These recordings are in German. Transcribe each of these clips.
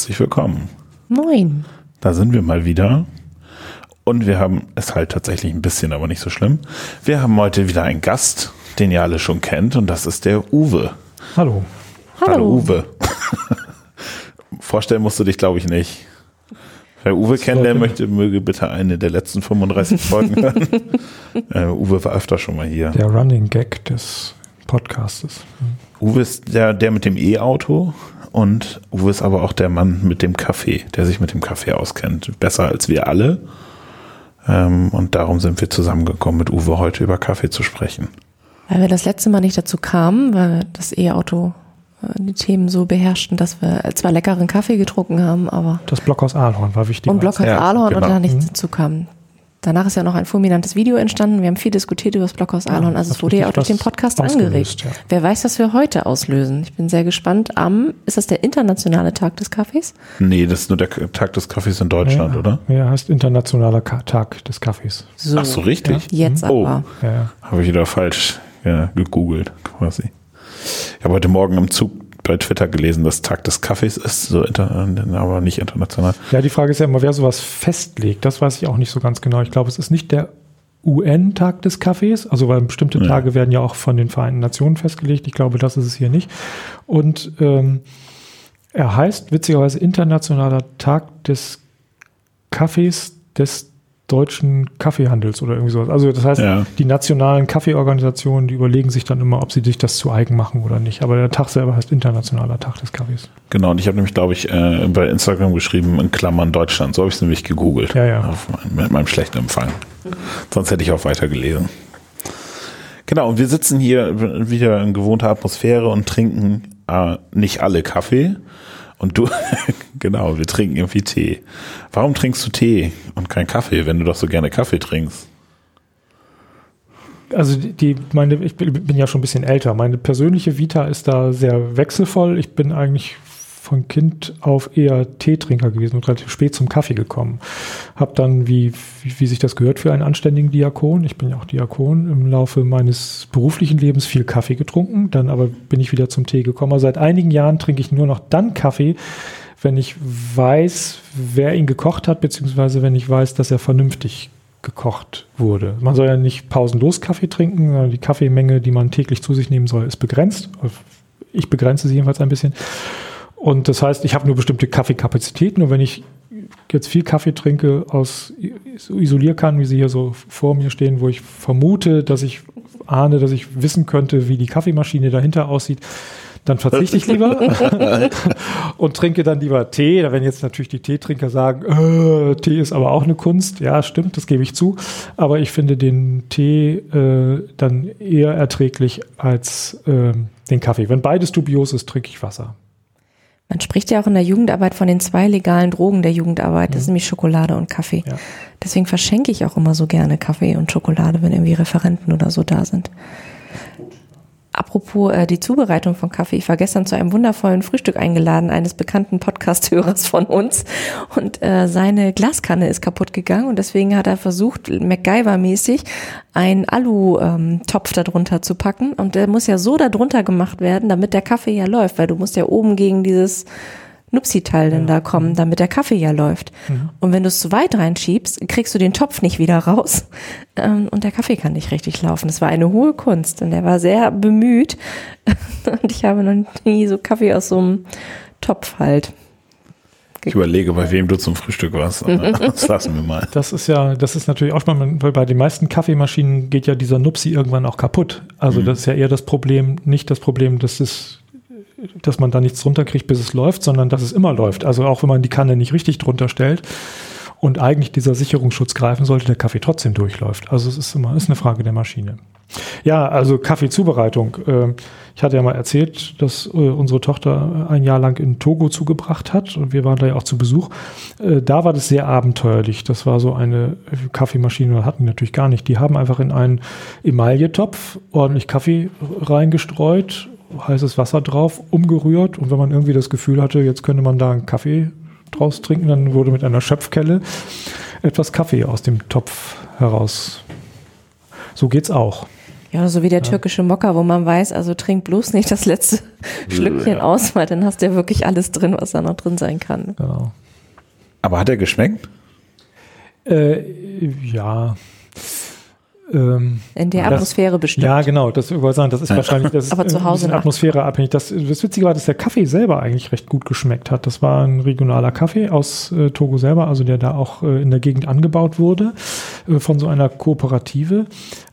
Herzlich willkommen. Moin. Da sind wir mal wieder. Und wir haben es halt tatsächlich ein bisschen, aber nicht so schlimm. Wir haben heute wieder einen Gast, den ihr alle schon kennt, und das ist der Uwe. Hallo. Hallo. Hallo Uwe. Vorstellen musst du dich, glaube ich, nicht. Wer Uwe kennt, der möchte, möge bitte eine der letzten 35 Folgen hören. äh, Uwe war öfter schon mal hier. Der Running Gag des Podcastes. Uwe ist der, der mit dem E-Auto und Uwe ist aber auch der Mann mit dem Kaffee, der sich mit dem Kaffee auskennt. Besser als wir alle. Ähm, und darum sind wir zusammengekommen, mit Uwe heute über Kaffee zu sprechen. Weil wir das letzte Mal nicht dazu kamen, weil das E-Auto äh, die Themen so beherrschten, dass wir zwar leckeren Kaffee getrunken haben, aber Das Blockhaus Ahorn war wichtig. und Blockhaus Ja, Ahlhorn und genau. da nichts Mhm. dazu kam. Danach ist ja noch ein fulminantes Video entstanden. Wir haben viel diskutiert über das Blockhaus Ahlhorn. Also es wurde ja auch durch den Podcast angeregt. ja. Wer weiß, was wir heute auslösen. Ich bin sehr gespannt. Am, ist das der internationale Tag des Kaffees? Nee, das ist nur der Tag des Kaffees in Deutschland, ja, oder? Ja, heißt Internationaler Ka Tag des Kaffees. So. Ach so, richtig? Jetzt Oh. aber. Ja, ja. Habe ich wieder falsch ja, gegoogelt, quasi. Ich habe heute Morgen im Zug bei Twitter gelesen, dass Tag des Kaffees ist, so aber nicht international. ja, die Frage ist ja immer, wer sowas festlegt. Das weiß ich auch nicht so ganz genau. Ich glaube, es ist nicht der UN-Tag des Kaffees, also weil bestimmte Ja. Tage werden ja auch von den Vereinten Nationen festgelegt. Ich glaube, das ist es hier nicht. Und ähm, er heißt witzigerweise Internationaler Tag des Kaffees des deutschen Kaffeehandels oder irgendwie sowas. Also das heißt, Ja. die nationalen Kaffeeorganisationen, die überlegen sich dann immer, ob sie sich das zu eigen machen oder nicht. Aber der Tag selber heißt Internationaler Tag des Kaffees. Genau, und ich habe nämlich, glaube ich, äh, bei Instagram geschrieben, in Klammern Deutschland. So habe ich es nämlich gegoogelt. Ja, ja. Auf mein, mit meinem schlechten Empfang. Sonst hätte ich auch weitergelesen. Genau, und wir sitzen hier wieder in gewohnter Atmosphäre und trinken äh, nicht alle Kaffee. Und du, genau, wir trinken irgendwie Tee. Warum trinkst du Tee und kein Kaffee, wenn du doch so gerne Kaffee trinkst? Also die, meine, ich bin ja schon ein bisschen älter. Meine persönliche Vita ist da sehr wechselvoll. Ich bin eigentlich von Kind auf eher Teetrinker gewesen und relativ spät zum Kaffee gekommen. Hab dann, wie, wie, wie sich das gehört für einen anständigen Diakon, ich bin ja auch Diakon, im Laufe meines beruflichen Lebens viel Kaffee getrunken. Dann aber bin ich wieder zum Tee gekommen. Also seit einigen Jahren trinke ich nur noch dann Kaffee, wenn ich weiß, wer ihn gekocht hat, beziehungsweise wenn ich weiß, dass er vernünftig gekocht wurde. Man soll ja nicht pausenlos Kaffee trinken, sondern die Kaffeemenge, die man täglich zu sich nehmen soll, ist begrenzt. Ich begrenze sie jedenfalls ein bisschen. Und das heißt, ich habe nur bestimmte Kaffeekapazitäten und wenn ich jetzt viel Kaffee trinke aus so Isolierkannen, wie sie hier so vor mir stehen, wo ich vermute, dass ich ahne, dass ich wissen könnte, wie die Kaffeemaschine dahinter aussieht, dann verzichte ich lieber und trinke dann lieber Tee. Da werden jetzt natürlich die Teetrinker sagen, äh, Tee ist aber auch eine Kunst. Ja, stimmt, das gebe ich zu. Aber ich finde den Tee äh, dann eher erträglich als ähm, den Kaffee. Wenn beides dubios ist, trinke ich Wasser. Man spricht ja auch in der Jugendarbeit von den zwei legalen Drogen der Jugendarbeit. Das ist nämlich Schokolade und Kaffee. Ja. Deswegen verschenke ich auch immer so gerne Kaffee und Schokolade, wenn irgendwie Referenten oder so da sind. Apropos äh, die Zubereitung von Kaffee. Ich war gestern zu einem wundervollen Frühstück eingeladen, eines bekannten Podcast-Hörers von uns. Und äh, seine Glaskanne ist kaputt gegangen und deswegen hat er versucht, MacGyver-mäßig einen Alu-Topf darunter zu packen. Und der muss ja so darunter gemacht werden, damit der Kaffee ja läuft, weil du musst ja oben gegen dieses Nupsi-Teil denn da kommen, damit der Kaffee ja läuft. Und wenn du es zu weit reinschiebst, kriegst du den Topf nicht wieder raus ähm, und der Kaffee kann nicht richtig laufen. Das war eine hohe Kunst und er war sehr bemüht und ich habe noch nie so Kaffee aus so einem Topf halt. Ich überlege, bei wem du zum Frühstück warst. Das lassen wir mal. Das ist ja, das ist natürlich auch mal, weil bei den meisten Kaffeemaschinen geht ja dieser Nupsi irgendwann auch kaputt. Also das ist ja eher das Problem, nicht das Problem, dass es dass man da nichts drunter kriegt, bis es läuft, sondern dass es immer läuft. Also auch wenn man die Kanne nicht richtig drunter stellt und eigentlich dieser Sicherungsschutz greifen sollte, der Kaffee trotzdem durchläuft. Also es ist immer ist eine Frage der Maschine. Ja, also Kaffeezubereitung. Ähm, Ich hatte ja mal erzählt, dass äh, unsere Tochter ein Jahr lang in Togo zugebracht hat und wir waren da ja auch zu Besuch. Äh, Da war das sehr abenteuerlich. Das war so eine Kaffeemaschine, hatten wir natürlich gar nicht. Die haben einfach in einen Emailletopf ordentlich Kaffee reingestreut, heißes Wasser drauf, umgerührt und wenn man irgendwie das Gefühl hatte, jetzt könnte man da einen Kaffee draus trinken, dann wurde mit einer Schöpfkelle etwas Kaffee aus dem Topf heraus. So geht's auch. Ja, so wie der türkische Mokka, wo man weiß, also trink bloß nicht das letzte Schlückchen Ja. aus, weil dann hast du ja wirklich alles drin, was da noch drin sein kann. Genau. Aber hat er geschmeckt? Äh, ja. Ähm, In der Das- Atmosphäre bestimmt. ja, genau, das ich sagen, das ist wahrscheinlich das ist Aber zu ein Hause Atmosphäre abhängig. Das, das Witzige war, dass der Kaffee selber eigentlich recht gut geschmeckt hat. Das war ein regionaler Kaffee aus äh, Togo selber, also der da auch äh, in der Gegend angebaut wurde, äh, von so einer Kooperative.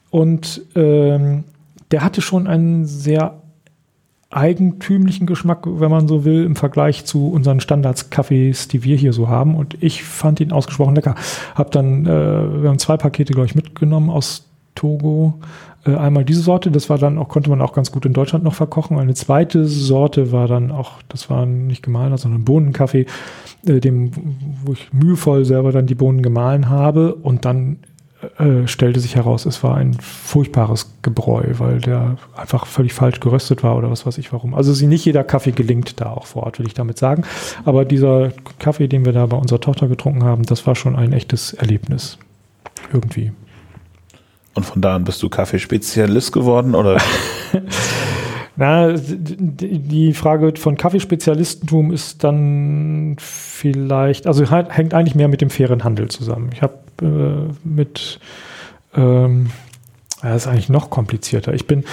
Und ähm, der hatte schon einen sehr eigentümlichen Geschmack, wenn man so will, im Vergleich zu unseren Standards-Kaffees, die wir hier so haben. Und ich fand ihn ausgesprochen lecker. Hab dann, äh, wir haben zwei Pakete, glaube ich, mitgenommen aus Togo. Äh, einmal diese Sorte, das war dann auch, konnte man auch ganz gut in Deutschland noch verkochen. Eine zweite Sorte war dann auch, das war nicht gemahlener, sondern Bohnenkaffee, äh, dem, wo ich mühevoll selber dann die Bohnen gemahlen habe und dann äh, stellte sich heraus, es war ein furchtbares Gebräu, weil der einfach völlig falsch geröstet war oder was weiß ich warum. Also sie nicht jeder Kaffee gelingt da auch vor Ort, will ich damit sagen. Aber dieser Kaffee, den wir da bei unserer Tochter getrunken haben, das war schon ein echtes Erlebnis. Irgendwie. Und von da an bist du Kaffeespezialist geworden oder? Na, die Frage von Kaffeespezialistentum ist dann vielleicht, also hängt eigentlich mehr mit dem fairen Handel zusammen. Ich habe äh, mit, ähm, das ist eigentlich noch komplizierter. Ich bin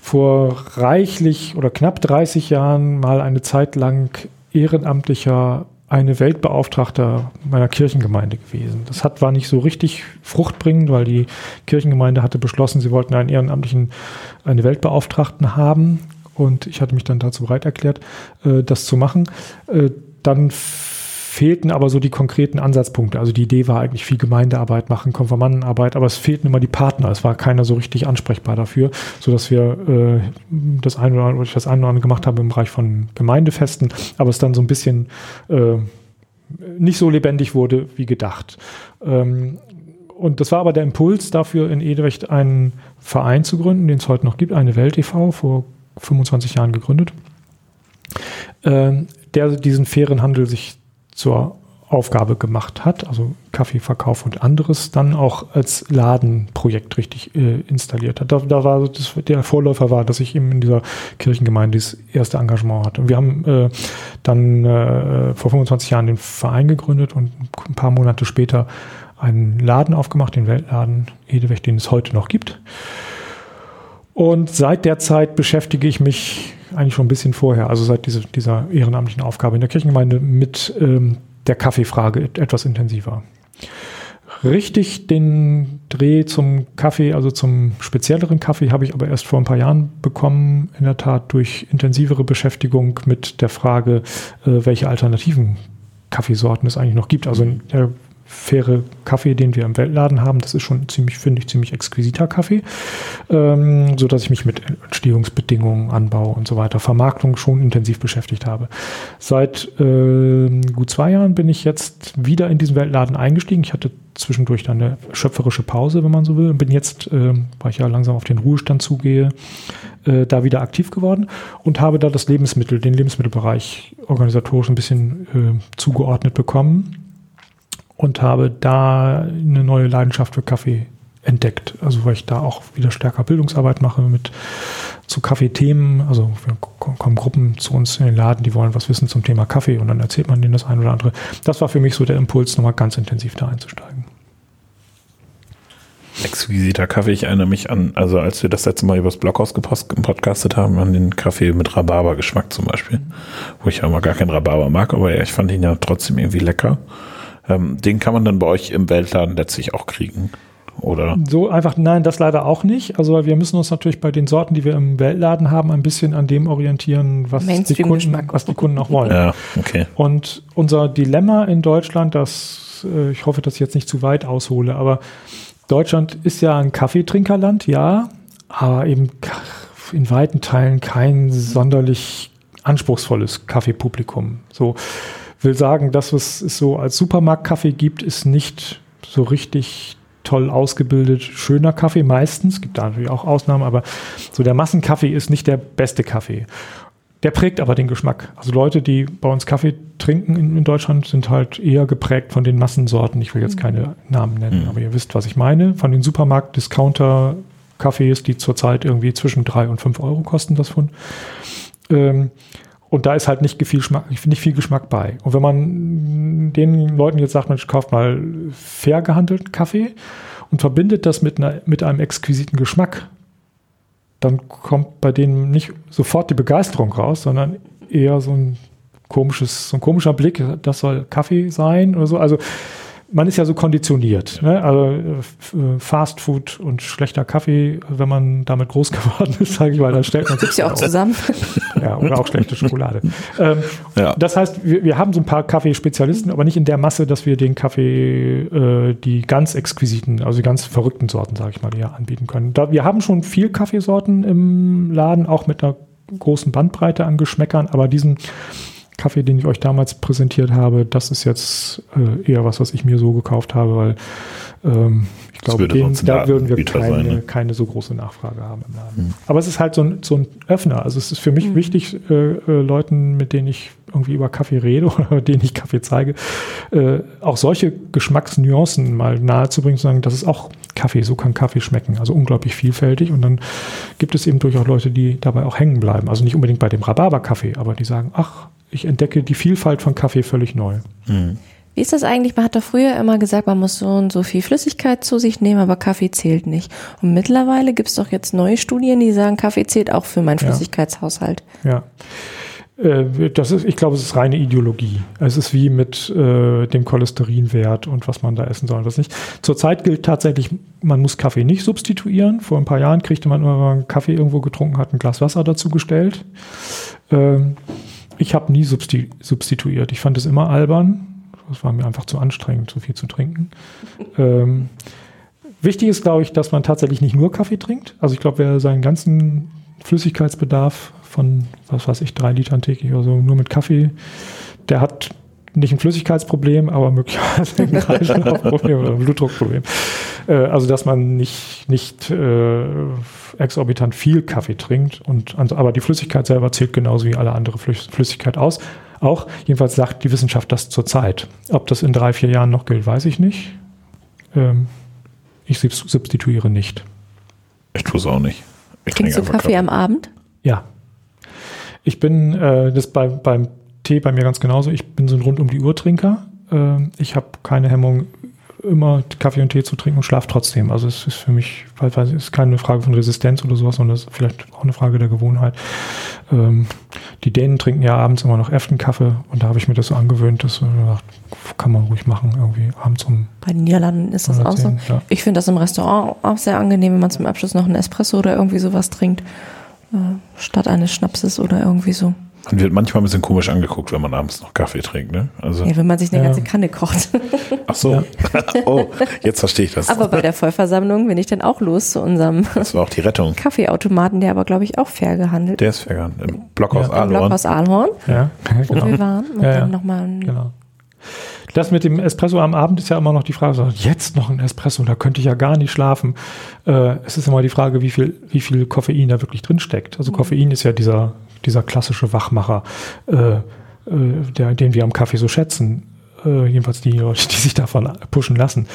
vor reichlich oder knapp 30 Jahren mal eine Zeit lang ehrenamtlicher eine Weltbeauftragter meiner Kirchengemeinde gewesen. Das hat, war nicht so richtig fruchtbringend, weil die Kirchengemeinde hatte beschlossen, sie wollten einen ehrenamtlichen, eine Weltbeauftragten haben. Und ich hatte mich dann dazu bereit erklärt, äh, das zu machen. Äh, dann fehlten aber so die konkreten Ansatzpunkte. Also die Idee war eigentlich viel Gemeindearbeit machen, Konfirmandenarbeit, aber es fehlten immer die Partner. Es war keiner so richtig ansprechbar dafür, sodass wir äh, das eine oder andere, das eine oder andere gemacht habe im Bereich von Gemeindefesten, aber es dann so ein bisschen äh, nicht so lebendig wurde wie gedacht. Ähm, und das war aber der Impuls dafür, in Edewecht einen Verein zu gründen, den es heute noch gibt, eine Welt e.V., vor 25 Jahren gegründet, ähm, der diesen fairen Handel sich zur Aufgabe gemacht hat, also Kaffeeverkauf und anderes, dann auch als Ladenprojekt richtig äh, installiert hat. Da, da war das, der Vorläufer war, dass ich eben in dieser Kirchengemeinde das erste Engagement hatte. Und wir haben äh, dann äh, vor 25 Jahren den Verein gegründet und ein paar Monate später einen Laden aufgemacht, den Weltladen Edewecht, den es heute noch gibt. Und seit der Zeit beschäftige ich mich eigentlich schon ein bisschen vorher, also seit diese, dieser ehrenamtlichen Aufgabe in der Kirchengemeinde mit ähm, der Kaffeefrage et etwas intensiver. Richtig den Dreh zum Kaffee, also zum spezielleren Kaffee, habe ich aber erst vor ein paar Jahren bekommen, in der Tat durch intensivere Beschäftigung mit der Frage, äh, welche alternativen Kaffeesorten es eigentlich noch gibt. Also der faire Kaffee, den wir im Weltladen haben, das ist schon ziemlich, finde ich, ziemlich exquisiter Kaffee, ähm, so dass ich mich mit Entstehungsbedingungen, Anbau und so weiter, Vermarktung schon intensiv beschäftigt habe. Seit äh, gut zwei Jahren bin ich jetzt wieder in diesen Weltladen eingestiegen. Ich hatte zwischendurch dann eine schöpferische Pause, wenn man so will, und bin jetzt, äh, weil ich ja langsam auf den Ruhestand zugehe, äh, da wieder aktiv geworden und habe da das Lebensmittel, den Lebensmittelbereich organisatorisch ein bisschen äh, zugeordnet bekommen und habe da eine neue Leidenschaft für Kaffee entdeckt. Also weil ich da auch wieder stärker Bildungsarbeit mache mit zu Kaffeethemen. Also kommen Gruppen zu uns in den Laden, die wollen was wissen zum Thema Kaffee und dann erzählt man denen das ein oder andere. Das war für mich so der Impuls, nochmal ganz intensiv da einzusteigen. Exquisiter Kaffee. Ich erinnere mich an, also als wir das letzte Mal übers Blockhaus gepodcastet haben, an den Kaffee mit Rhabarber-Geschmack zum Beispiel. Wo ich ja immer gar keinen Rhabarber mag, aber ich fand ihn ja trotzdem irgendwie lecker. Ähm, den kann man dann bei euch im Weltladen letztlich auch kriegen. Oder? So einfach, nein, das leider auch nicht. Also wir müssen uns natürlich bei den Sorten, die wir im Weltladen haben, ein bisschen an dem orientieren, was die Kunden, was die Kunden auch wollen. Ja, okay. Und unser Dilemma in Deutschland, das, äh, ich hoffe, dass ich jetzt nicht zu weit aushole, aber Deutschland ist ja ein Kaffeetrinkerland, ja, aber eben in weiten Teilen kein sonderlich anspruchsvolles Kaffeepublikum. So will sagen, das, was es so als Supermarktkaffee gibt, ist nicht so richtig toll ausgebildet, schöner Kaffee meistens. Gibt da natürlich auch Ausnahmen, aber so der Massenkaffee ist nicht der beste Kaffee. Der prägt aber den Geschmack. Also Leute, die bei uns Kaffee trinken in, in Deutschland, sind halt eher geprägt von den Massensorten. Ich will jetzt keine Namen nennen, Mhm. aber ihr wisst, was ich meine. Von den Supermarkt, Discounter, Kaffees, die zurzeit irgendwie zwischen drei und fünf Euro kosten, das Pfund. Ähm, und da ist halt nicht viel, Geschmack, nicht viel Geschmack bei. Und wenn man den Leuten jetzt sagt, Mensch, kauft mal fair gehandelten Kaffee und verbindet das mit, einer, mit einem exquisiten Geschmack, dann kommt bei denen nicht sofort die Begeisterung raus, sondern eher so ein komisches, so ein komischer Blick, das soll Kaffee sein oder so. Also man ist ja so konditioniert. Ne? Also äh, Fast Food und schlechter Kaffee, wenn man damit groß geworden ist, sage ich mal, dann stellt man sich ja auch zusammen. Ja, oder auch schlechte Schokolade. ähm, ja. Das heißt, wir, wir, haben so ein paar Kaffeespezialisten, aber nicht in der Masse, dass wir den Kaffee, äh, die ganz exquisiten, also die ganz verrückten Sorten, sage ich mal, eher anbieten können. Da, wir haben schon viel Kaffeesorten im Laden, auch mit einer großen Bandbreite an Geschmäckern, aber diesen Kaffee, den ich euch damals präsentiert habe, das ist jetzt äh, eher was, was ich mir so gekauft habe, weil ähm, ich glaube, da würden wir keine, sein, ne? keine so große Nachfrage haben im Laden. Mhm. Aber es ist halt so ein, so ein Öffner. Also es ist für mich mhm. wichtig, äh, äh, Leuten, mit denen ich irgendwie über Kaffee rede oder denen ich Kaffee zeige, äh, auch solche Geschmacksnuancen mal nahezubringen, zu sagen, das ist auch Kaffee, so kann Kaffee schmecken. Also unglaublich vielfältig. Und dann gibt es eben durchaus Leute, die dabei auch hängen bleiben. Also nicht unbedingt bei dem Rhabarber-Kaffee, aber die sagen, ach, ich entdecke die Vielfalt von Kaffee völlig neu. Mhm. Wie ist das eigentlich? Man hat doch früher immer gesagt, man muss so und so viel Flüssigkeit zu sich nehmen, aber Kaffee zählt nicht. Und mittlerweile gibt es doch jetzt neue Studien, die sagen, Kaffee zählt auch für meinen Flüssigkeitshaushalt. Ja. Äh, das ist, ich glaube, es ist reine Ideologie. Es ist wie mit äh, dem Cholesterinwert und was man da essen soll und was nicht. Zurzeit gilt tatsächlich, man muss Kaffee nicht substituieren. Vor ein paar Jahren kriegte man, wenn man Kaffee irgendwo getrunken hat, ein Glas Wasser dazu gestellt. Ähm, ich habe nie substi substituiert. Ich fand es immer albern. Es war mir einfach zu anstrengend, so viel zu trinken. ähm, wichtig ist, glaube ich, dass man tatsächlich nicht nur Kaffee trinkt. Also ich glaube, wer seinen ganzen Flüssigkeitsbedarf von, was weiß ich, drei Litern täglich oder so nur mit Kaffee, der hat nicht ein Flüssigkeitsproblem, aber möglicherweise ein Kreislaufproblem oder ein Blutdruckproblem. Äh, also, dass man nicht, nicht äh, exorbitant viel Kaffee trinkt, und, aber die Flüssigkeit selber zählt genauso wie alle andere Flüssigkeit aus. Auch, jedenfalls sagt die Wissenschaft das zurzeit. Ob das in drei, vier Jahren noch gilt, weiß ich nicht. Ähm, ich substituiere nicht. Ich tue es auch nicht. Ich Trinkst du Kaffee, Kaffee am Abend? Ja. Ich bin, äh, das bei, beim Tee bei mir ganz genauso. Ich bin so ein rund um die Uhr Trinker. Äh, ich habe keine Hemmung, immer Kaffee und Tee zu trinken und schlafe trotzdem. Also es ist für mich, es ist keine Frage von Resistenz oder sowas, sondern es ist vielleicht auch eine Frage der Gewohnheit. Ähm, die Dänen trinken ja abends immer noch Kaffee und da habe ich mir das so angewöhnt, dass gedacht, kann man ruhig machen, irgendwie abends um. Bei den Niederlanden ist das auch so. Ja. Ich finde das im Restaurant auch sehr angenehm, wenn man zum Abschluss noch einen Espresso oder irgendwie sowas trinkt, äh, statt eines Schnapses oder irgendwie so. Man wird manchmal ein bisschen komisch angeguckt, wenn man abends noch Kaffee trinkt, ne? Also ja, wenn man sich eine ja. ganze Kanne kocht. Ach so. Ja. oh, jetzt verstehe ich das. Aber bei der Vollversammlung bin ich dann auch los zu unserem das war auch die Rettung. Kaffeeautomaten, der aber, glaube ich, auch fair gehandelt. Der ist fair gehandelt. Im Blockhaus ja. Ahlhorn. Im Blockhaus Ahlhorn. Ja, genau. Wo wir waren. Und ja, dann nochmal genau. Das mit dem Espresso am Abend ist ja immer noch die Frage, jetzt noch ein Espresso, da könnte ich ja gar nicht schlafen. Äh, es ist immer die Frage, wie viel, wie viel Koffein da wirklich drin steckt. Also mhm. Koffein ist ja dieser dieser klassische Wachmacher, äh, äh, der, den wir am Kaffee so schätzen. Äh, jedenfalls die Leute, die sich davon pushen lassen.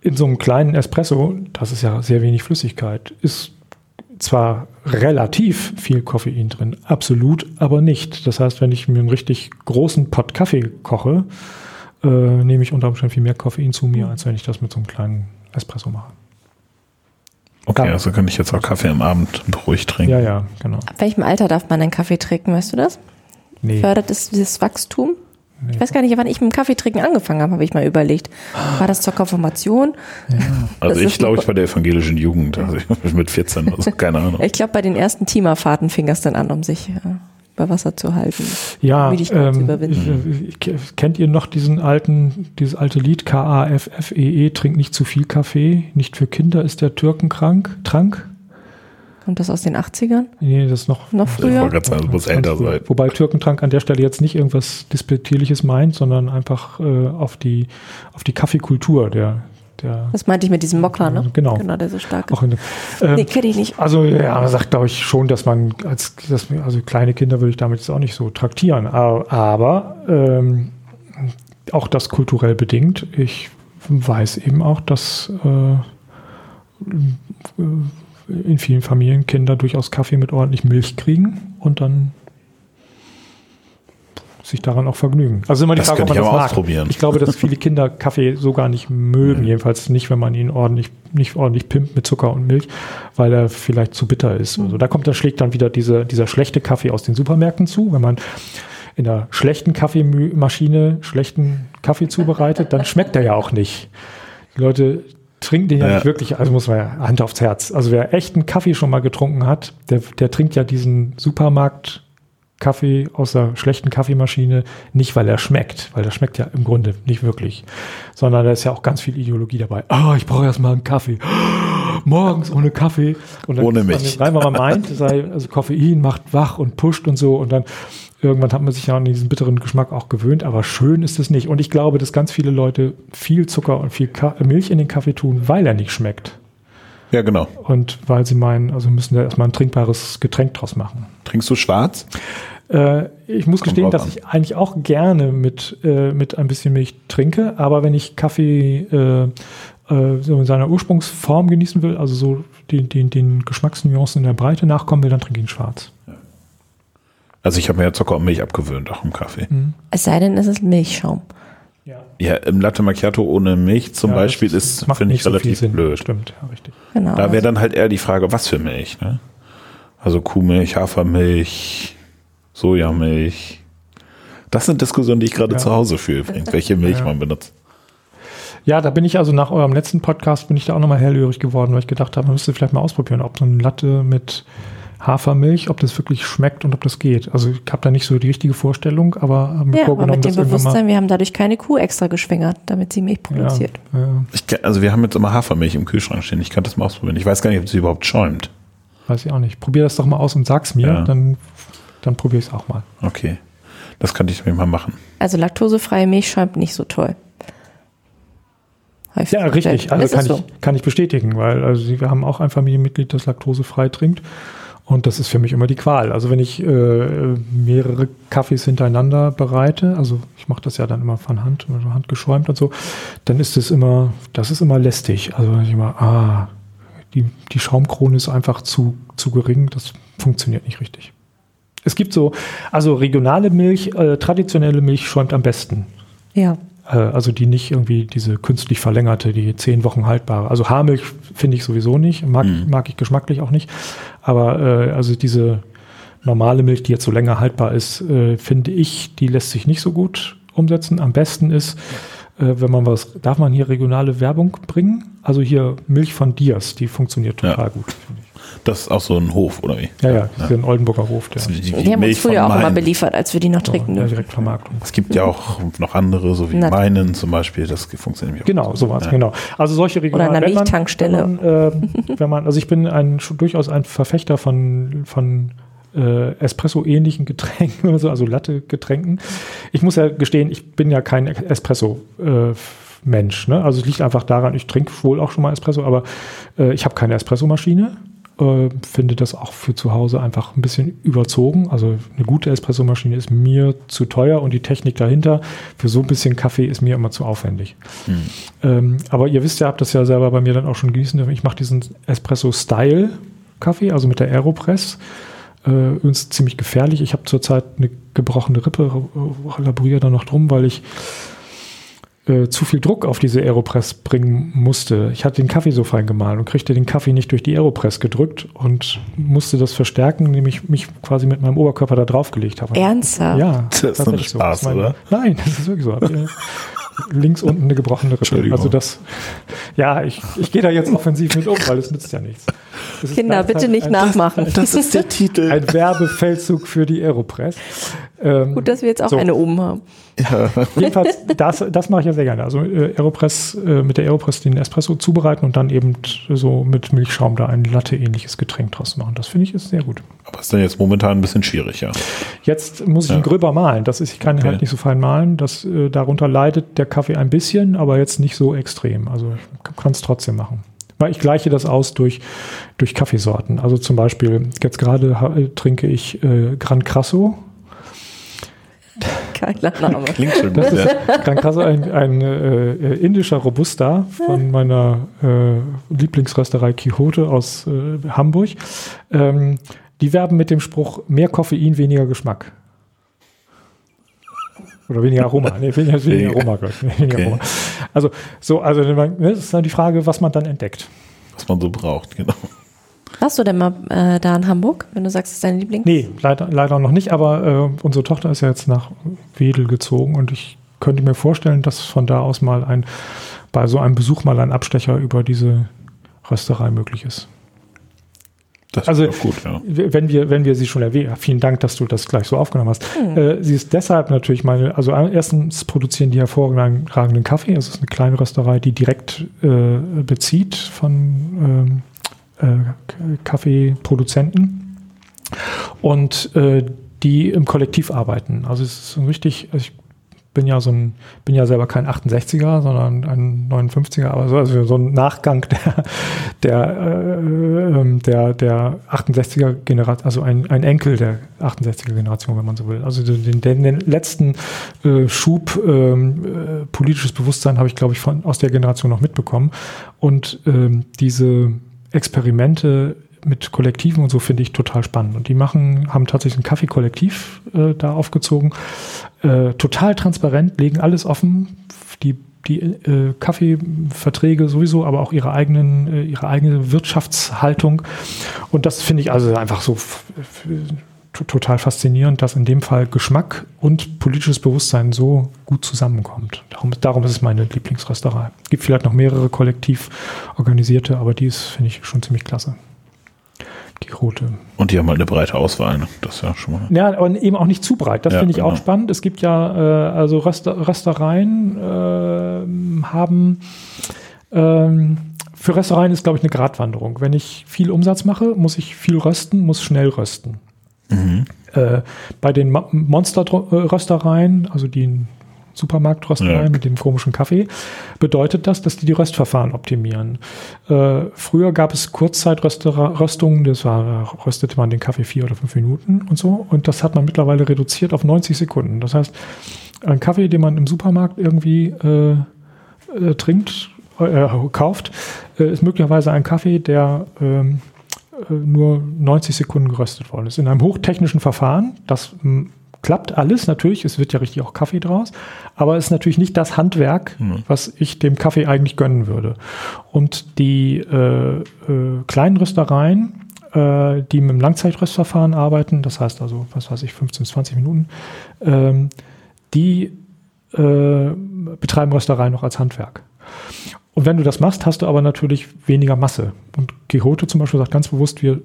In so einem kleinen Espresso, das ist ja sehr wenig Flüssigkeit, ist zwar relativ viel Koffein drin, absolut, aber nicht. Das heißt, wenn ich mir einen richtig großen Pott Kaffee koche, äh, nehme ich unter Umständen viel mehr Koffein zu mir, als wenn ich das mit so einem kleinen Espresso mache. Okay, Dann, also kann ich jetzt auch Kaffee am Abend ruhig trinken. Ja, ja, genau. Ab welchem Alter darf man einen Kaffee trinken, weißt du das? Nee. Fördert es dieses Wachstum? Nee. Ich weiß gar nicht, wann ich mit dem Kaffee trinken angefangen habe, habe ich mal überlegt. War das zur Konfirmation? Ja. Also ich glaube, ich bei der evangelischen Jugend, also mit 14 oder so, keine Ahnung. ich glaube, bei den ersten Teamerfahrten fing das dann an, um sich ja bei Wasser zu halten. Ja, ähm, zu überwinden. Ich, ich, kennt ihr noch diesen alten, dieses alte Lied K-A-F-F-E-E, -E, trink nicht zu viel Kaffee, nicht für Kinder ist der Türken krank, Trank? Kommt das aus den 80ern? Nee, das ist noch, noch früher. Ich sagen, das muss älter sein. Wobei Türkentrank an der Stelle jetzt nicht irgendwas Disputierliches meint, sondern einfach äh, auf, die, auf die Kaffeekultur der, der, das meinte ich mit diesem Mokka, ne? Genau. Genau, der so stark ist. In, ähm, nee, kenne ich nicht. Also, ja, man sagt, glaube ich, schon, dass man als, dass, also kleine Kinder würde ich damit jetzt auch nicht so traktieren. Aber, aber ähm, auch das kulturell bedingt. Ich weiß eben auch, dass äh, in vielen Familien Kinder durchaus Kaffee mit ordentlich Milch kriegen und dann sich daran auch vergnügen. Also immer die Das Frage, ob man ich das mag. ausprobieren. Ich glaube, dass viele Kinder Kaffee so gar nicht mögen, jedenfalls nicht, wenn man ihn ordentlich, nicht ordentlich pimpt mit Zucker und Milch, weil er vielleicht zu bitter ist. Also da kommt, da schlägt dann wieder diese, dieser schlechte Kaffee aus den Supermärkten zu, wenn man in einer schlechten Kaffeemaschine schlechten Kaffee zubereitet, dann schmeckt er ja auch nicht. Die Leute trinken den ja, Ja. nicht wirklich, also muss man ja Hand aufs Herz. Also wer echten Kaffee schon mal getrunken hat, der, der trinkt ja diesen Supermarkt Kaffee aus der schlechten Kaffeemaschine nicht, weil er schmeckt, weil der schmeckt ja im Grunde nicht wirklich, sondern da ist ja auch ganz viel Ideologie dabei. Ah, ich brauche erstmal einen Kaffee. Morgens ohne Kaffee. Und dann Ohne Milch. Rein, weil man meint, sei, also Koffein macht wach und pusht und so und dann irgendwann hat man sich ja an diesen bitteren Geschmack auch gewöhnt, aber schön ist es nicht. Und ich glaube, dass ganz viele Leute viel Zucker und viel Milch in den Kaffee tun, weil er nicht schmeckt. Ja, genau. Und weil sie meinen, also müssen da erstmal ein trinkbares Getränk draus machen. Trinkst du schwarz? Äh, ich muss Kommt gestehen, dass an. ich eigentlich auch gerne mit, äh, mit ein bisschen Milch trinke, aber wenn ich Kaffee äh, äh, so in seiner Ursprungsform genießen will, also so den, den, den Geschmacksnuancen in der Breite nachkommen will, dann trinke ich ihn schwarz. Also ich habe mir ja Zucker und Milch abgewöhnt, auch im Kaffee. Es sei denn, es ist Milchschaum. Ja, Ja, im Latte Macchiato ohne Milch zum Beispiel ist, finde ich, relativ blöd. Stimmt, ja, richtig. Genau. Da wäre dann halt eher die Frage, was für Milch, ne? Also Kuhmilch, Hafermilch, Sojamilch. Das sind Diskussionen, die ich gerade Ja. zu Hause führe, übrigens, welche Milch Ja. man benutzt. Ja, da bin ich also nach eurem letzten Podcast bin ich da auch nochmal hellhörig geworden, weil ich gedacht habe, man müsste vielleicht mal ausprobieren, ob so eine Latte mit Hafermilch, ob das wirklich schmeckt und ob das geht. Also ich habe da nicht so die richtige Vorstellung, aber habe mir ja, aber vorgenommen, mit dem Bewusstsein, wir haben dadurch keine Kuh extra geschwängert, damit sie Milch produziert. Ja, ja, Ich, also wir haben jetzt immer Hafermilch im Kühlschrank stehen. Ich kann das mal ausprobieren. Ich weiß gar nicht, ob sie überhaupt schäumt. weiß ich auch nicht. Probier das doch mal aus und sag's mir, Ja. dann, dann probiere ich es auch mal. Okay. Das könnte ich mir mal machen. Also laktosefreie Milch schäumt nicht so toll. Ich Ja, richtig. Also kann so? ich, kann ich bestätigen, weil also wir haben auch ein Familienmitglied, das laktosefrei trinkt. Und das ist für mich immer die Qual. Also wenn ich äh, mehrere Kaffees hintereinander bereite, also ich mache das ja dann immer von Hand, also handgeschäumt und so, dann ist es immer, das ist immer lästig. Also wenn ich immer, ah, die, die Schaumkrone ist einfach zu, zu gering, das funktioniert nicht richtig. Es gibt so, also regionale Milch, äh, traditionelle Milch schäumt am besten. Ja. Äh, also die nicht irgendwie diese künstlich verlängerte, die zehn Wochen haltbare. Also Haarmilch finde ich sowieso nicht, mag, mag ich geschmacklich auch nicht. Aber äh, also diese normale Milch, die jetzt so länger haltbar ist, äh, finde ich, die lässt sich nicht so gut umsetzen. Am besten ist, wenn man was, darf man hier regionale Werbung bringen? Also hier Milch von Dias, die funktioniert Ja. total gut, finde ich. Das ist auch so ein Hof, oder wie? Ja, ja, das ist ein Oldenburger Hof, der ist die, Die haben uns Milch früher auch immer beliefert, als wir die noch trinken ja, durften. Direktvermarktung. Es gibt ja auch noch andere, so wie Na- meinen zum Beispiel. Das funktioniert nämlich auch. Genau, sowas, Ja. genau. Also solche regionalen an einer wenn man- Milchtankstelle. Wenn man, äh, wenn man, also ich bin ein, durchaus ein Verfechter von, von äh, Espresso-ähnlichen Getränken, also, also Latte-Getränken. Ich muss ja gestehen, ich bin ja kein Espresso-Mensch. ne? Also es liegt einfach daran, ich trinke wohl auch schon mal Espresso, aber äh, ich habe keine Espressomaschine. Äh, finde das auch für zu Hause einfach ein bisschen überzogen. Also eine gute Espressomaschine ist mir zu teuer und die Technik dahinter für so ein bisschen Kaffee ist mir immer zu aufwendig. Ähm, aber ihr wisst ja, habt das ja selber bei mir dann auch schon genießen dürfen. Ich mache diesen Espresso-Style-Kaffee, also mit der Aeropress. Äh, übrigens ziemlich gefährlich. Ich habe zurzeit eine gebrochene Rippe, äh, laboriere da noch drum, weil ich äh, zu viel Druck auf diese Aeropress bringen musste. Ich hatte den Kaffee so fein gemahlen und kriegte den Kaffee nicht durch die Aeropress gedrückt und musste das verstärken, indem ich mich quasi mit meinem Oberkörper da draufgelegt habe. Ernsthaft? Ja, Das ist so. Spaß, ist oder? Nein, das ist wirklich so. Links unten eine gebrochene Rippe. Entschuldigung. Also das, ja, ich, ich gehe da jetzt offensiv mit um, weil es nützt ja nichts. Das ist Kinder, bitte gleichzeitig nicht ein, nachmachen. Das ist der Titel. ein Werbefeldzug für die Aeropress. Ähm, Gut, dass wir jetzt auch So. eine oben haben. Jedenfalls, das, das mache ich ja sehr gerne. Also äh, Aeropress, äh, mit der Aeropress den Espresso zubereiten und dann eben so mit Milchschaum da ein Latte-ähnliches Getränk draus machen. Das finde ich ist sehr gut. Aber ist dann jetzt momentan ein bisschen schwierig, ja. Jetzt muss ich Ja. ihn gröber mahlen. Das ist, ich kann Okay. halt nicht so fein mahlen. Das, äh, darunter leidet der Kaffee ein bisschen, aber jetzt nicht so extrem. Also ich kann es trotzdem machen. Weil ich gleiche das aus durch, durch Kaffeesorten. Also zum Beispiel, jetzt gerade äh, trinke ich äh, Gran Crasso. Geiler Name. Klingt schon Das gut. ist Ja. krass, ein, ein äh, indischer Robusta von meiner äh, Lieblingsrösterei Quixote aus äh, Hamburg. Ähm, die werben mit dem Spruch, mehr Koffein, weniger Geschmack. Oder weniger Aroma. Nee, weniger, weniger Aroma, glaube ich. Weniger Okay. Aroma. Also, so, also, ne, das ist dann die Frage, was man dann entdeckt. Was man so braucht, genau. Warst du denn mal äh, da in Hamburg, wenn du sagst, es ist dein Liebling? Nee, leider, leider noch nicht, aber äh, unsere Tochter ist ja jetzt nach Wedel gezogen und ich könnte mir vorstellen, dass von da aus mal ein, bei so einem Besuch mal ein Abstecher über diese Rösterei möglich ist. Das Also- gut, ja. Wenn wir, wenn wir sie schon erwähnen, vielen Dank, dass du das gleich so aufgenommen hast. Äh, sie ist deshalb natürlich meine, also erstens produzieren die hervorragenden Kaffee. Es ist eine kleine Rösterei, die direkt äh, bezieht von ähm, äh, Kaffeeproduzenten und äh, die im Kollektiv arbeiten. Also es ist so richtig, ich bin ja so ein, bin ja selber kein 68er, sondern ein 59er, aber so, also so ein Nachgang der, der, äh, ähm, der, der 68er Generation, also ein, ein Enkel der 68er Generation, wenn man so will. Also den, den, den letzten äh, Schub ähm, äh, politisches Bewusstsein habe ich, glaube ich, von, aus der Generation noch mitbekommen. Und ähm, diese Experimente mit Kollektiven und so finde ich total spannend. Und die machen, haben tatsächlich ein Kaffee-Kollektiv äh, da aufgezogen. Äh, total transparent, legen alles offen. Die, die äh, Kaffeeverträge sowieso, aber auch ihre eigenen, äh, ihre eigene Wirtschaftshaltung. Und das finde ich also einfach so total faszinierend, dass in dem Fall Geschmack und politisches Bewusstsein so gut zusammenkommt. Darum, darum ist es meine Lieblingsrösterei. Es gibt vielleicht noch mehrere kollektiv organisierte, aber die ist, finde ich, schon ziemlich klasse. Die rote. Und die haben halt eine breite Auswahl. Ne? Das ist ja schon mal. Ja, aber eben auch nicht zu breit. Das Ja, finde ich genau. auch spannend. Es gibt ja, äh, also Röster, Röstereien äh, haben, ähm, für Röstereien ist, glaube ich, eine Gratwanderung. Wenn ich viel Umsatz mache, muss ich viel rösten, muss schnell rösten. Äh, bei den Monster-Röstereien, also die Supermarktröstereien Ja. mit dem komischen Kaffee, bedeutet das, dass die die Röstverfahren optimieren. Äh, früher gab es Kurzzeitröstungen, das war, röstete man den Kaffee vier oder fünf Minuten und so, und das hat man mittlerweile reduziert auf 90 Sekunden. Das heißt, ein Kaffee, den man im Supermarkt irgendwie äh, äh, trinkt, äh, kauft, äh, ist möglicherweise ein Kaffee, der ähm, äh, nur 90 Sekunden geröstet worden ist. In einem hochtechnischen Verfahren, das m, klappt alles natürlich, es wird ja richtig auch Kaffee draus, aber es ist natürlich nicht das Handwerk, was ich dem Kaffee eigentlich gönnen würde. Und die äh, äh, kleinen Röstereien, äh, die mit dem Langzeitröstverfahren arbeiten, das heißt also, was weiß ich, 15 bis 20 Minuten, ähm, die äh, betreiben Röstereien noch als Handwerk. Und wenn du das machst, hast du aber natürlich weniger Masse. Und Quixote zum Beispiel sagt ganz bewusst, wir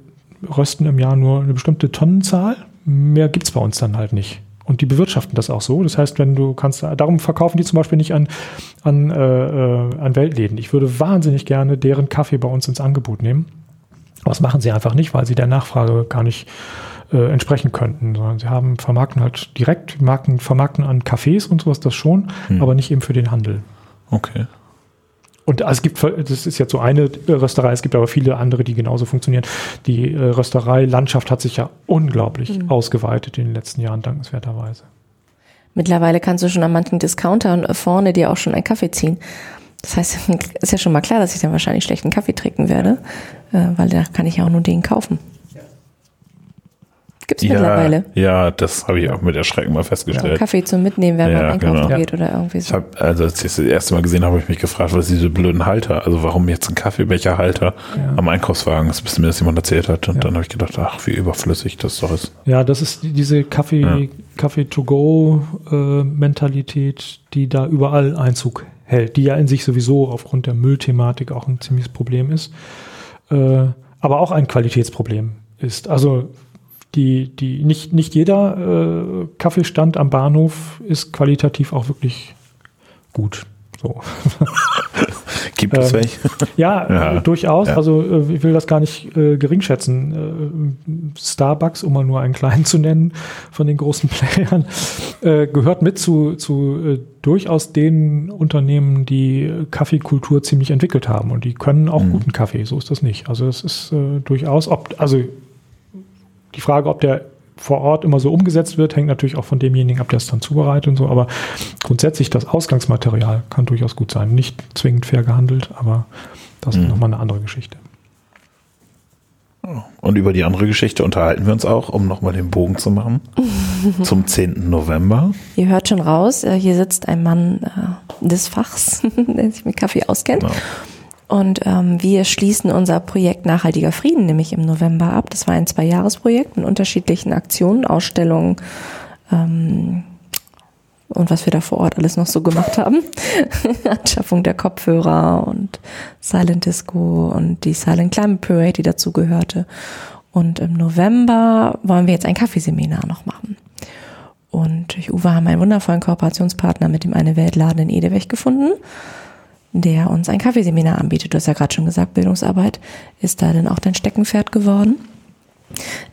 rösten im Jahr nur eine bestimmte Tonnenzahl. Mehr gibt es bei uns dann halt nicht. Und die bewirtschaften das auch so. Das heißt, wenn du kannst, darum verkaufen die zum Beispiel nicht an, an, äh, an Weltläden. Ich würde wahnsinnig gerne deren Kaffee bei uns ins Angebot nehmen. Aber das machen sie einfach nicht, weil sie der Nachfrage gar nicht äh, entsprechen könnten, sondern sie haben vermarkten halt direkt, marken, vermarkten an Cafés und sowas das schon, aber nicht eben für den Handel. Okay. Und es gibt, das ist jetzt so eine Rösterei, es gibt aber viele andere, die genauso funktionieren. Die äh, Rösterei-Landschaft hat sich ja unglaublich ausgeweitet in den letzten Jahren, dankenswerterweise. Mittlerweile kannst du schon an manchen Discountern vorne dir auch schon einen Kaffee ziehen. Das heißt, ist ja schon mal klar, dass ich dann wahrscheinlich schlechten Kaffee trinken werde, äh, weil da kann ich ja auch nur den kaufen. Gibt's Ja, mittlerweile. ja, das habe ich auch mit Erschrecken mal Ja, festgestellt. Kaffee zum Mitnehmen, wenn man Ja, einkaufen genau. geht oder irgendwie Ich so. hab, also als ich das, erste Mal gesehen habe, habe ich mich gefragt, was diese blöden Halter, also warum jetzt ein Kaffeebecherhalter am Einkaufswagen ist, bis mir das jemand erzählt hat. Und Ja. dann habe ich gedacht, ach, wie überflüssig das doch ist. Ja, das ist die- diese Kaffee, Ja. Kaffee-to-go-Mentalität, die da überall Einzug hält, die ja in sich sowieso aufgrund der Müllthematik auch ein ziemliches Problem ist, äh, aber auch ein Qualitätsproblem ist. Also die, die, nicht, nicht jeder äh, Kaffeestand am Bahnhof ist qualitativ auch wirklich gut. So. Gibt es Ähm, welche? Ja, Ja. äh, durchaus. Ja. Also äh, ich will das gar nicht äh, geringschätzen. Äh, Starbucks, um mal nur einen kleinen zu nennen von den großen Playern, äh, gehört mit zu, zu äh, durchaus den Unternehmen, die Kaffeekultur ziemlich entwickelt haben. Und die können auch guten Kaffee, so ist das nicht. Also das ist äh, durchaus, ob, also die Frage, ob der vor Ort immer so umgesetzt wird, hängt natürlich auch von demjenigen ab, der es dann zubereitet und so. Aber grundsätzlich das Ausgangsmaterial kann durchaus gut sein. Nicht zwingend fair gehandelt, aber das ist Mhm. nochmal eine andere Geschichte. Und über die andere Geschichte unterhalten wir uns auch, um nochmal den Bogen zu machen. zum 10. November. Ihr hört schon raus, äh, hier sitzt ein Mann äh, des Fachs, der sich mit Kaffee auskennt. Genau. Und ähm, wir schließen unser Projekt Nachhaltiger Frieden nämlich im November ab. Das war ein Zwei-Jahres-Projekt mit unterschiedlichen Aktionen, Ausstellungen ähm, und was wir da vor Ort alles noch so gemacht haben. Anschaffung der Kopfhörer und Silent Disco und die Silent Climate Parade, die dazu gehörte. Und im November wollen wir jetzt ein Kaffeeseminar noch machen. Und durch Uwe haben wir einen wundervollen Kooperationspartner mit dem Eine Weltladen in Edeweg gefunden der uns ein Kaffeeseminar anbietet. Du hast ja gerade schon gesagt, Bildungsarbeit ist da denn auch dein Steckenpferd geworden.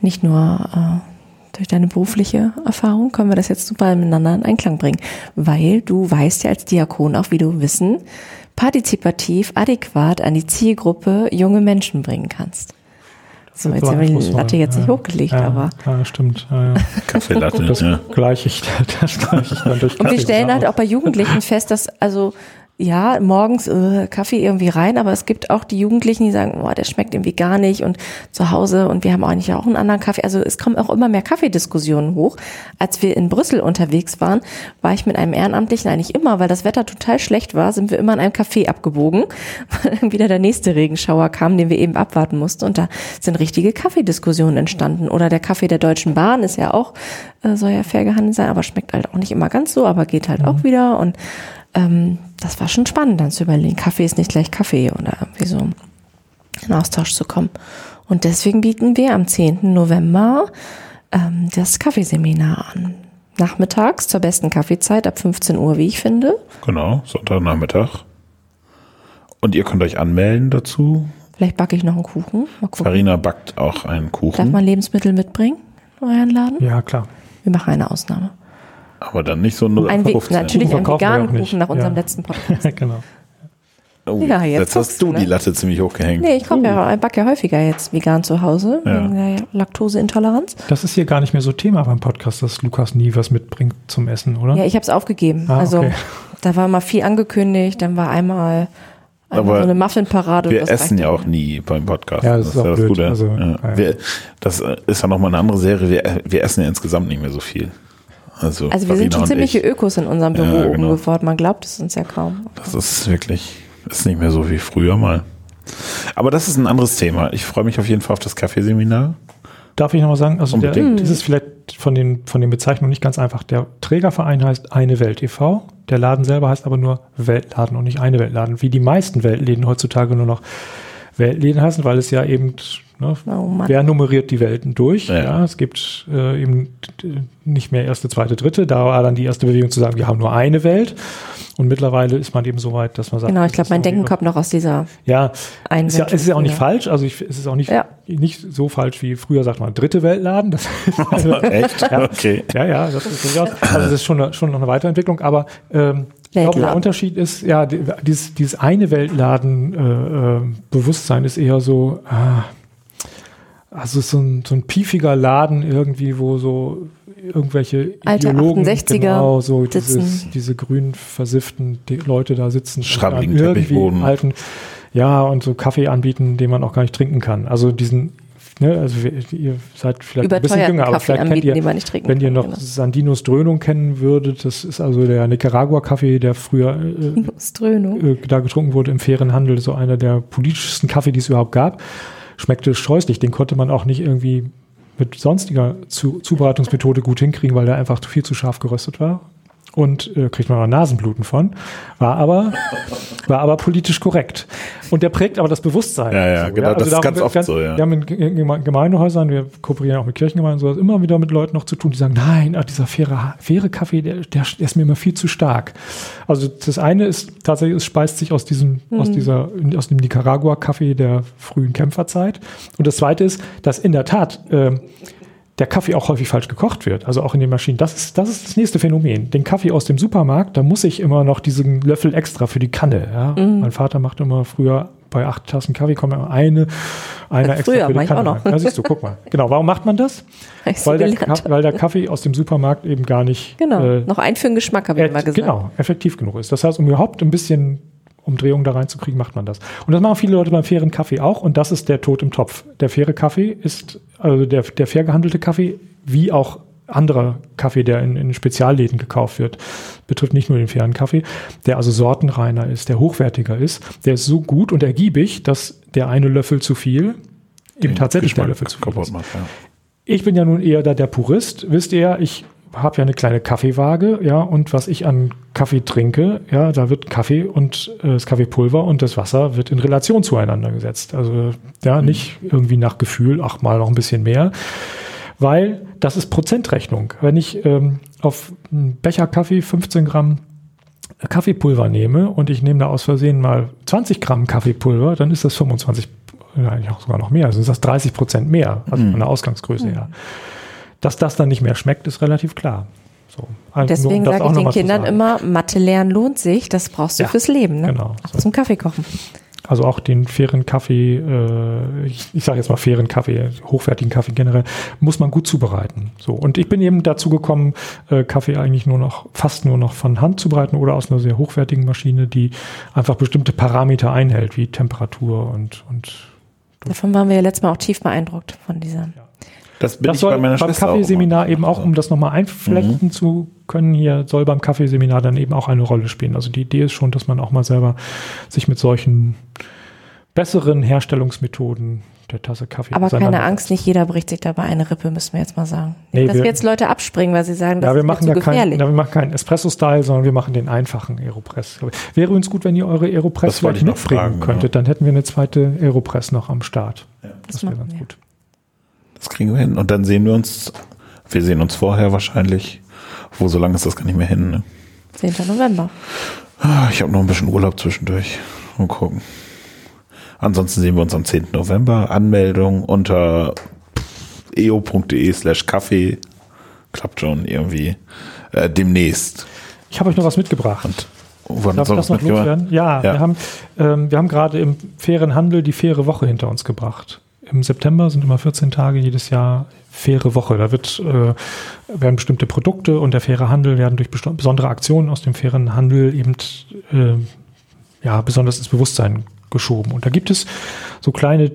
Nicht nur äh, durch deine berufliche Erfahrung können wir das jetzt super miteinander in Einklang bringen, weil du weißt ja als Diakon auch, wie du Wissen partizipativ, adäquat an die Zielgruppe junge Menschen bringen kannst. So, jetzt haben wir die Latte jetzt nicht hochgelegt, ja, aber. Ja, stimmt. Ja, ja. Kaffeelatte. Das ja. gleiche ich, das gleiche ich dann durch Und wir Kaffee stellen halt auch bei Jugendlichen fest, dass also ja, morgens äh, Kaffee irgendwie rein, aber es gibt auch die Jugendlichen, die sagen, boah, der schmeckt irgendwie gar nicht und zu Hause und wir haben eigentlich auch einen anderen Kaffee. Also es kommen auch immer mehr Kaffeediskussionen hoch. Als wir in Brüssel unterwegs waren, war ich mit einem Ehrenamtlichen eigentlich immer, weil das Wetter total schlecht war, sind wir immer in einem Café abgebogen, weil dann wieder der nächste Regenschauer kam, den wir eben abwarten mussten und da sind richtige Kaffeediskussionen entstanden. Oder der Kaffee der Deutschen Bahn ist ja auch, äh, soll ja fair gehandelt sein, aber schmeckt halt auch nicht immer ganz so, aber geht halt auch wieder und ähm, das war schon spannend, dann zu überlegen, Kaffee ist nicht gleich Kaffee oder irgendwie so in Austausch zu kommen. Und deswegen bieten wir am 10. November ähm, das Kaffeeseminar an. Nachmittags zur besten Kaffeezeit ab 15 Uhr, wie ich finde. Genau, Sonntagnachmittag. Und ihr könnt euch anmelden dazu. Vielleicht backe ich noch einen Kuchen. Mal gucken. Farina backt auch einen Darf Kuchen, man Lebensmittel mitbringen in euren Laden? Ja, klar. Wir machen eine Ausnahme. Aber dann nicht so nur Ein 15. natürlich Kuchen einen veganen. Kuchen nach unserem Ja. letzten Podcast. genau. Oh, Ja, jetzt jetzt hast du ne? die Latte ziemlich hochgehängt. Nee, ich koche ja, ich backe ja häufiger jetzt vegan zu Hause, Ja. wegen der Laktoseintoleranz. Das ist hier gar nicht mehr so Thema beim Podcast, dass Lukas nie was mitbringt zum Essen, oder? Ja, ich habe es aufgegeben. Ah, also okay. da war mal viel angekündigt, dann war einmal, einmal Aber so eine Muffinparade. Wir das essen ja auch nie beim Podcast. Ja, das ist auch blöd. Also, ja. ja. Wir, das ist ja nochmal eine andere Serie. Wir, wir essen ja insgesamt nicht mehr so viel. Also, Also wir sind Farina schon und ziemliche ich. Ökos in unserem Büro Ja, genau. geworden. Man glaubt es uns ja kaum. Das ist wirklich, ist nicht mehr so wie früher mal. Aber das ist ein anderes Thema. Ich freue mich auf jeden Fall auf das Kaffeeseminar. Darf ich noch mal sagen, also der, Unbedingt. das ist vielleicht von den, von den Bezeichnungen nicht ganz einfach. Der Trägerverein heißt Eine Welt e.V., der Laden selber heißt aber nur Weltladen und nicht Eine Weltladen, wie die meisten Weltläden heutzutage nur noch Weltläden heißen, weil es ja eben, ne, Oh wer nummeriert die Welten durch? Ja. Ja, es gibt äh, eben äh, nicht mehr erste, zweite, dritte. Da war dann die erste Bewegung zu sagen, wir haben nur eine Welt. Und mittlerweile ist man eben so weit, dass man sagt, Genau, ich glaube, mein Denken kommt noch aus dieser ja, ist ja, Einwelt. es ist ja auch nicht falsch. Also ich, es ist auch nicht, Ja. nicht so falsch wie früher sagt man dritte Weltladen. Das also, Echt? Ja. Okay. ja, ja, das ist durchaus. Also das ist schon, eine- schon noch eine Weiterentwicklung. Aber ähm, ich glaube, der. Unterschied ist, ja, die, dieses, dieses eine Weltladen-Bewusstsein ist eher so, ah, also so ein, so ein piefiger Laden irgendwie, wo so irgendwelche Alte Ideologen, 68er genau, so dieses, diese grün versifften die Leute da sitzen. irgendwie Teppichboden. alten, ja, und so Kaffee anbieten, den man auch gar nicht trinken kann. Also diesen, ne, also wir, ihr seid vielleicht ein bisschen jünger, aber Kaffee vielleicht kennt anbieten, ihr, den man nicht trinken wenn ihr kann, noch genau. Sandinos Dröhnung kennen würdet, das ist also der Nicaragua-Kaffee, der früher äh, äh, da getrunken wurde im fairen Handel, so einer der politischsten Kaffee, die es überhaupt gab. Schmeckte scheußlich, den konnte man auch nicht irgendwie mit sonstiger Zu Zubereitungsmethode gut hinkriegen, weil der einfach viel zu scharf geröstet war. Und äh, kriegt man auch Nasenbluten von. War aber, war aber politisch korrekt. Und der prägt aber das Bewusstsein. Ja, ja, genau, das ist ganz wird oft so, ja. Wir haben in Ge- Geme- Gemeindehäusern, wir kooperieren auch mit Kirchengemeinden und sowas, immer wieder mit Leuten noch zu tun, die sagen, nein, dieser faire, faire Kaffee, der, der, der ist mir immer viel zu stark. Also das eine ist tatsächlich, es speist sich aus diesem, aus dieser, aus dem Nicaragua-Kaffee der frühen Kämpferzeit. Und das zweite ist, dass in der Tat ähm, der Kaffee auch häufig falsch gekocht wird. Also auch in den Maschinen. Das ist, das ist das nächste Phänomen. Den Kaffee aus dem Supermarkt, da muss ich immer noch diesen Löffel extra für die Kanne. Ja? Mein Vater macht immer früher bei acht Tassen Kaffee kommt immer eine, einer extra früher, für die ich auch Kanne noch. Ja, siehst du, guck mal. Genau, warum macht man das? Weil der, weil der Kaffee aus dem Supermarkt eben gar nicht Genau. äh, Noch ein für den Geschmack, habe ich Äh, immer gesagt. Genau, effektiv genug ist. Das heißt, um überhaupt ein bisschen Umdrehung da reinzukriegen, macht man das. Und das machen viele Leute beim fairen Kaffee auch und das ist der Tod im Topf. Der faire Kaffee ist, also der, der fair gehandelte Kaffee, wie auch anderer Kaffee, der in, in Spezialläden gekauft wird, betrifft nicht nur den fairen Kaffee, der also sortenreiner ist, der hochwertiger ist, der ist so gut und ergiebig, dass der eine Löffel zu viel eben tatsächlich der Löffel zu viel ist. macht. Ja. Ich bin ja nun eher da der Purist, wisst ihr, ich habe ja eine kleine Kaffeewaage, ja, und was ich an Kaffee trinke, ja, da wird Kaffee und äh, das Kaffeepulver und das Wasser wird in Relation zueinander gesetzt. Also ja, nicht irgendwie nach Gefühl, ach mal noch ein bisschen mehr, weil das ist Prozentrechnung. Wenn ich ähm, auf einen Becher Kaffee 15 Gramm Kaffeepulver nehme und ich nehme da aus Versehen mal 20 Gramm Kaffeepulver, dann ist das 25, ja, eigentlich auch sogar noch mehr, also ist das 30 Prozent mehr, also von der Ausgangsgröße her. Dass das dann nicht mehr schmeckt, ist relativ klar. So. Deswegen sage ich den zu Kindern immer, Mathe lernen lohnt sich, das brauchst du Ja, fürs Leben. Ne? genau, Auch so. zum Kaffee kochen. Also auch den fairen Kaffee, äh, ich, ich sage jetzt mal fairen Kaffee, hochwertigen Kaffee generell, muss man gut zubereiten. So und ich bin eben dazu gekommen, äh, Kaffee eigentlich nur noch fast nur noch von Hand zubereiten oder aus einer sehr hochwertigen Maschine, die einfach bestimmte Parameter einhält, wie Temperatur und und Davon waren wir ja letztes Mal auch tief beeindruckt von dieser. Das bin das ich soll bei meiner beim Kaffeeseminar eben auch, um das nochmal einflechten zu können, hier soll beim Kaffeeseminar dann eben auch eine Rolle spielen. Also die Idee ist schon, dass man auch mal selber sich mit solchen besseren Herstellungsmethoden der Tasse Kaffee Aber keine. Angst, nicht jeder bricht sich dabei eine Rippe, müssen wir jetzt mal sagen. Nee, dass wir- wir jetzt Leute abspringen, weil sie sagen, das Ja, wir ist machen ja zu keinen gefährlich. ja, wir machen keinen Espresso-Style, sondern wir machen den einfachen Aeropress. Wäre übrigens gut, wenn ihr eure Aeropress vielleicht mitbringen fragen, könntet, dann hätten wir eine zweite Aeropress noch am Start. Das Das wäre ganz wir. gut. Das kriegen wir hin. Und dann sehen wir uns, wir sehen uns vorher wahrscheinlich. Wo so lange ist das gar nicht mehr hin. Ne? 10. November. Ah, Ich habe noch ein bisschen Urlaub zwischendurch. Mal gucken. Ansonsten sehen wir uns am 10. November. Anmeldung unter eo.de slash Kaffee. Klappt schon irgendwie. Äh, demnächst. Ich habe euch noch was mitgebracht. Wann Darf ich das noch loswerden? Ja, Ja. wir haben, ähm, wir haben gerade im fairen Handel die faire Woche hinter uns gebracht. Im September sind immer 14 Tage jedes Jahr faire Woche. Da wird, äh, werden bestimmte Produkte und der faire Handel werden durch besondere Aktionen aus dem fairen Handel eben äh, ja, besonders ins Bewusstsein geschoben. Und da gibt es so kleine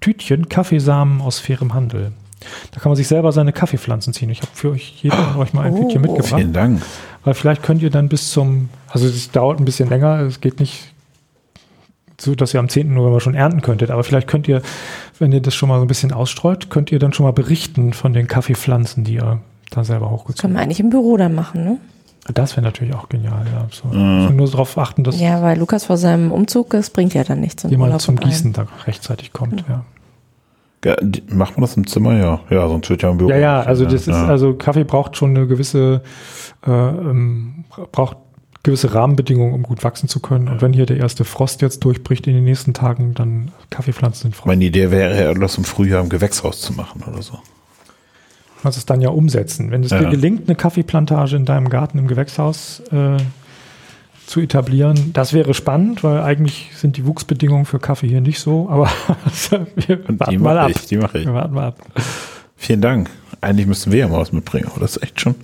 Tütchen, Kaffeesamen aus fairem Handel. Da kann man sich selber seine Kaffeepflanzen ziehen. Ich habe für euch jeder von euch mal ein Oh. Tütchen mitgebracht. Vielen Dank. Weil vielleicht könnt ihr dann bis zum, also es dauert ein bisschen länger, es geht nicht so, dass ihr am 10. November schon ernten könntet, aber vielleicht könnt ihr, wenn ihr das schon mal so ein bisschen ausstreut, könnt ihr dann schon mal berichten von den Kaffeepflanzen, die ihr da selber Können hochgezogen wir habt. eigentlich im Büro dann machen, ne? Das wäre natürlich auch genial, ja. So. Also nur darauf achten, dass Ja, weil Lukas vor seinem Umzug, das bringt ja dann nichts. jemand Urlaub zum. Gießen da rechtzeitig kommt, ja. Ja, die, macht man das im Zimmer? Ja. Ja, sonst wird ja im Büro. Ja, ja, also das ist, Ja. also Kaffee braucht schon eine gewisse, äh, ähm, braucht gewisse Rahmenbedingungen, um gut wachsen zu können. Und wenn hier der erste Frost jetzt durchbricht in den nächsten Tagen, dann Kaffeepflanzen sind frost. Meine Idee wäre ja, das im Frühjahr im Gewächshaus zu machen oder so. Du kannst es dann ja umsetzen. Wenn es Ja. dir gelingt, eine Kaffeeplantage in deinem Garten im Gewächshaus äh, zu etablieren, das wäre spannend, weil eigentlich sind die Wuchsbedingungen für Kaffee hier nicht so, aber wir warten mal ab. ich, die mache ich. Wir warten mal ab. Vielen Dank. Eigentlich müssten wir ja mal was mitbringen, aber das ist echt schon.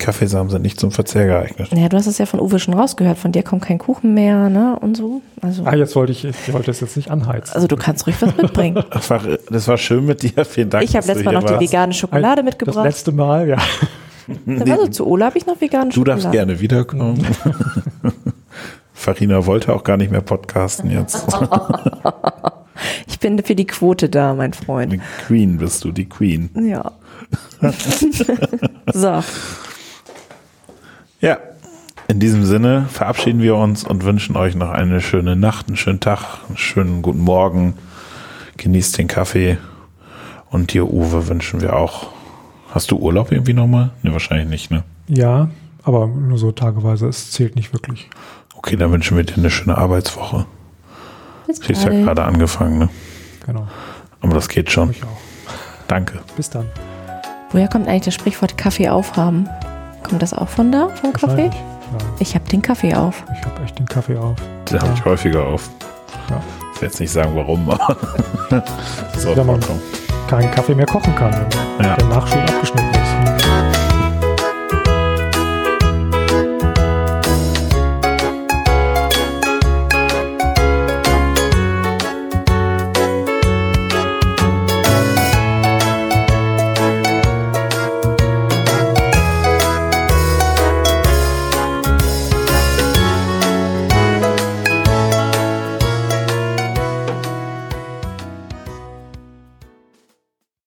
Kaffeesamen sind nicht zum Verzehr geeignet. Ja, du hast es ja von Uwe schon rausgehört. Von dir kommt kein Kuchen mehr, ne? Und so. Also, Ah, jetzt wollte ich, ich wollte es jetzt nicht anheizen. also du kannst ruhig was mitbringen. Das war, das war schön mit dir. Vielen Dank. Ich habe letztes du Mal noch die warst. vegane Schokolade das mitgebracht. letzte Mal, ja. Also zu Ola habe ich noch vegane Du Schokolade. darfst gerne wiederkommen. Farina wollte auch gar nicht mehr podcasten jetzt. Ich bin für die Quote da, mein Freund. Die Queen bist du, die Queen. Ja. so, Ja. In diesem Sinne verabschieden wir uns und wünschen euch noch eine schöne Nacht, einen schönen Tag, einen schönen guten Morgen. Genießt den Kaffee. Und dir, Uwe, wünschen wir auch. Hast du Urlaub irgendwie nochmal? Ne, wahrscheinlich nicht, ne? Ja, aber nur so tageweise, es zählt nicht wirklich. Okay, dann wünschen wir dir eine schöne Arbeitswoche. bis Sie ist ja gerade angefangen, ne? Genau. Aber das geht schon. Ich auch. Danke. Bis dann. Woher kommt eigentlich das Sprichwort Kaffee aufhaben? Kommt das auch von da, vom Kaffee? Ja, Ich habe den Kaffee auf. ich habe echt den Kaffee auf. Den habe ich häufiger auf. Ja. Ich werde jetzt nicht sagen, warum, aber so Wenn man keinen Kaffee mehr kochen kann, wenn Ja. der Nachschub abgeschnitten ist.